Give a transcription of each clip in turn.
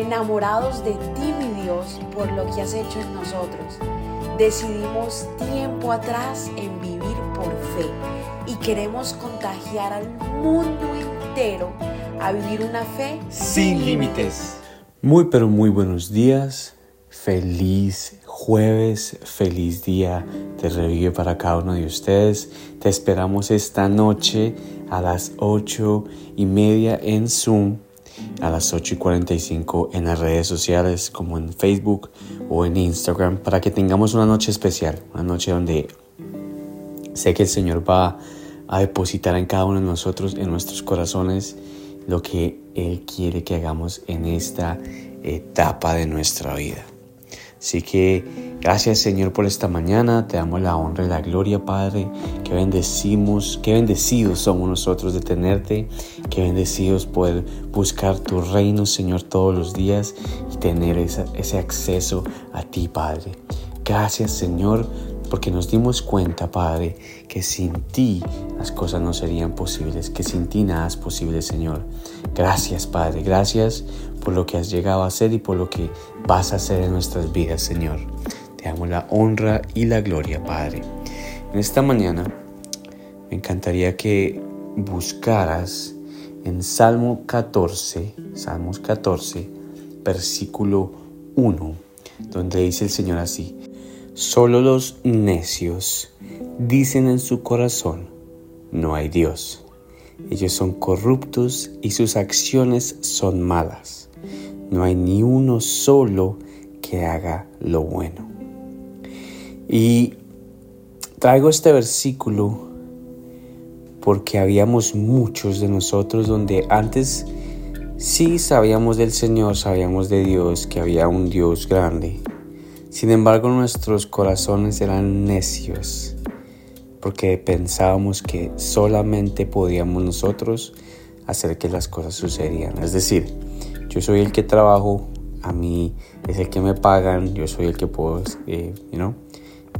enamorados de ti, mi Dios, por lo que has hecho en nosotros. Decidimos tiempo atrás en vivir por fe y queremos contagiar al mundo entero a vivir una fe sin límites. Muy pero muy buenos días. Feliz jueves, feliz día de revive para cada uno de ustedes. Te esperamos esta noche a las ocho y media en Zoom, a las 8 y 45 en las redes sociales como en Facebook o en Instagram para que tengamos una noche especial, una noche donde sé que el Señor va a depositar en cada uno de nosotros, en nuestros corazones, lo que Él quiere que hagamos en esta etapa de nuestra vida. Así que gracias Señor por esta mañana, te damos la honra y la gloria Padre, que bendecimos, que bendecidos somos nosotros de tenerte, que bendecidos poder buscar tu reino Señor todos los días y tener ese acceso a ti Padre. Gracias Señor porque nos dimos cuenta, Padre, que sin ti las cosas no serían posibles, que sin ti nada es posible, Señor. Gracias, Padre, gracias por lo que has llegado a hacer y por lo que vas a hacer en nuestras vidas, Señor. Te damos la honra y la gloria, Padre. En esta mañana me encantaría que buscaras en Salmo 14, Salmos 14, versículo 1, donde dice el Señor así, Solo los necios dicen en su corazón, no hay Dios. Ellos son corruptos y sus acciones son malas. No hay ni uno solo que haga lo bueno. Y traigo este versículo porque habíamos muchos de nosotros donde antes sí sabíamos del Señor, sabíamos de Dios, que había un Dios grande sin embargo, nuestros corazones eran necios porque pensábamos que solamente podíamos nosotros hacer que las cosas sucedieran. Es decir, yo soy el que trabajo, a mí es el que me pagan, yo soy el que puedo eh,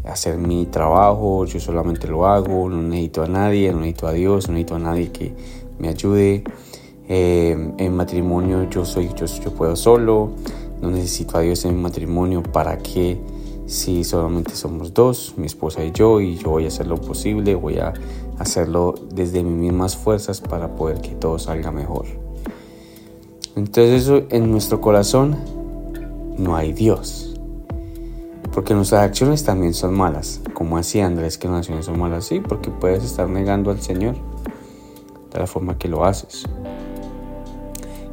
hacer mi trabajo, yo solamente lo hago, no necesito a nadie, no necesito a Dios, no necesito a nadie que me ayude. Eh, en matrimonio yo soy, yo, yo puedo solo, no necesito a Dios en mi matrimonio para que si solamente somos dos, mi esposa y yo, y yo voy a hacer lo posible, voy a hacerlo desde mis mismas fuerzas para poder que todo salga mejor. Entonces eso en nuestro corazón no hay Dios. Porque nuestras acciones también son malas. Como decía Andrés que las acciones son malas, sí, porque puedes estar negando al Señor de la forma que lo haces.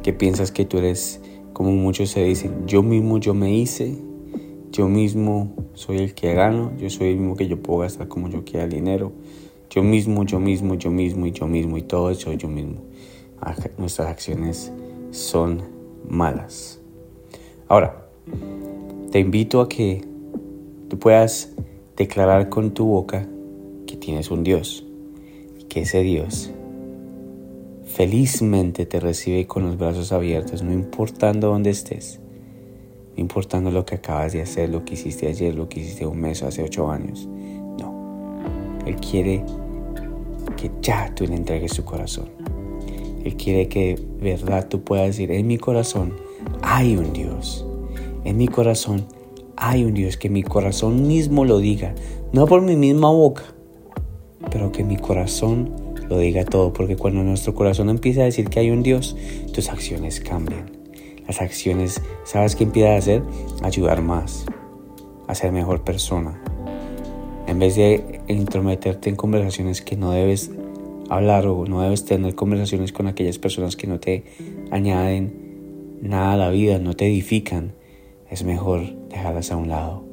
Que piensas que tú eres como muchos se dicen, yo mismo yo me hice, yo mismo soy el que gano, yo soy el mismo que yo puedo gastar como yo quiera el dinero, yo mismo, yo mismo, yo mismo y yo mismo y todo eso yo mismo. Nuestras acciones son malas. Ahora, te invito a que tú puedas declarar con tu boca que tienes un Dios y que ese Dios felizmente te recibe con los brazos abiertos, no importando dónde estés, no importando lo que acabas de hacer, lo que hiciste ayer, lo que hiciste un mes o hace ocho años. No, Él quiere que ya tú le entregues tu corazón. Él quiere que de verdad tú puedas decir, en mi corazón hay un Dios. En mi corazón hay un Dios, que mi corazón mismo lo diga, no por mi misma boca, pero que mi corazón lo diga todo, porque cuando nuestro corazón empieza a decir que hay un Dios, tus acciones cambian. Las acciones, ¿sabes qué empieza a hacer? Ayudar más, a ser mejor persona. En vez de intrometerte en conversaciones que no debes hablar o no debes tener conversaciones con aquellas personas que no te añaden nada a la vida, no te edifican, es mejor dejarlas a un lado.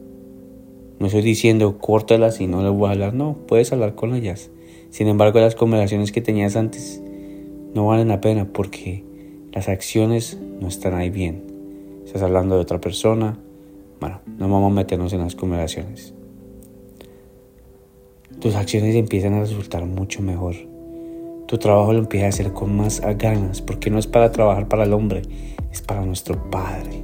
No estoy diciendo córtalas y no les voy a hablar, no, puedes hablar con ellas sin embargo, las conversaciones que tenías antes no valen la pena porque las acciones no están ahí bien. Estás hablando de otra persona. Bueno, no vamos a meternos en las conversaciones. Tus acciones empiezan a resultar mucho mejor. Tu trabajo lo empiezas a hacer con más ganas porque no es para trabajar para el hombre, es para nuestro Padre.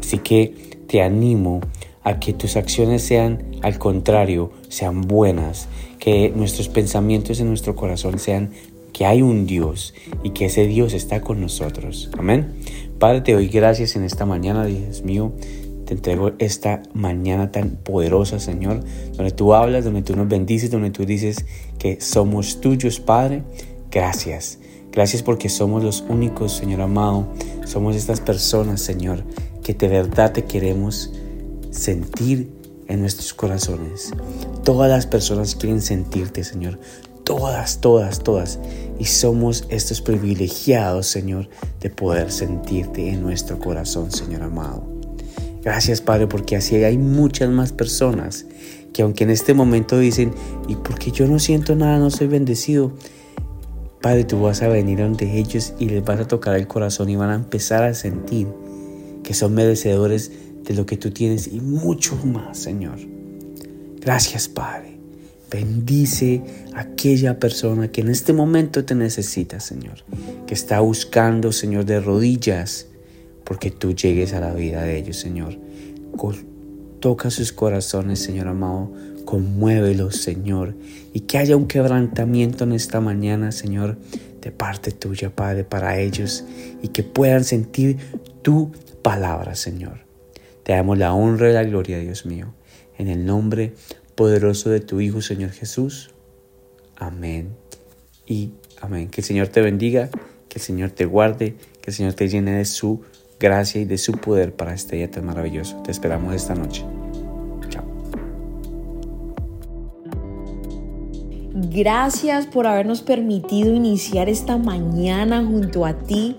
Así que te animo a que tus acciones sean al contrario, sean buenas, que nuestros pensamientos en nuestro corazón sean que hay un Dios y que ese Dios está con nosotros. Amén. Padre, te doy gracias en esta mañana, Dios mío. Te entrego esta mañana tan poderosa, Señor, donde tú hablas, donde tú nos bendices, donde tú dices que somos tuyos, Padre. Gracias. Gracias porque somos los únicos, Señor amado. Somos estas personas, Señor, que de verdad te queremos sentir en nuestros corazones. Todas las personas quieren sentirte, Señor. Todas, todas, todas. Y somos estos privilegiados, Señor, de poder sentirte en nuestro corazón, Señor amado. Gracias, Padre, porque así hay muchas más personas que aunque en este momento dicen, ¿y porque yo no siento nada, no soy bendecido? Padre, tú vas a venir ante ellos y les vas a tocar el corazón y van a empezar a sentir que son merecedores de lo que tú tienes y mucho más, Señor. Gracias, Padre. Bendice a aquella persona que en este momento te necesita, Señor, que está buscando, Señor, de rodillas, porque tú llegues a la vida de ellos, Señor. Toca sus corazones, Señor amado, conmuévelos, Señor, y que haya un quebrantamiento en esta mañana, Señor, de parte tuya, Padre, para ellos, y que puedan sentir tu palabra, Señor. Te damos la honra y la gloria, Dios mío, en el nombre poderoso de tu Hijo, Señor Jesús. Amén y amén. Que el Señor te bendiga, que el Señor te guarde, que el Señor te llene de su gracia y de su poder para este día tan maravilloso. Te esperamos esta noche. Chao. Gracias por habernos permitido iniciar esta mañana junto a ti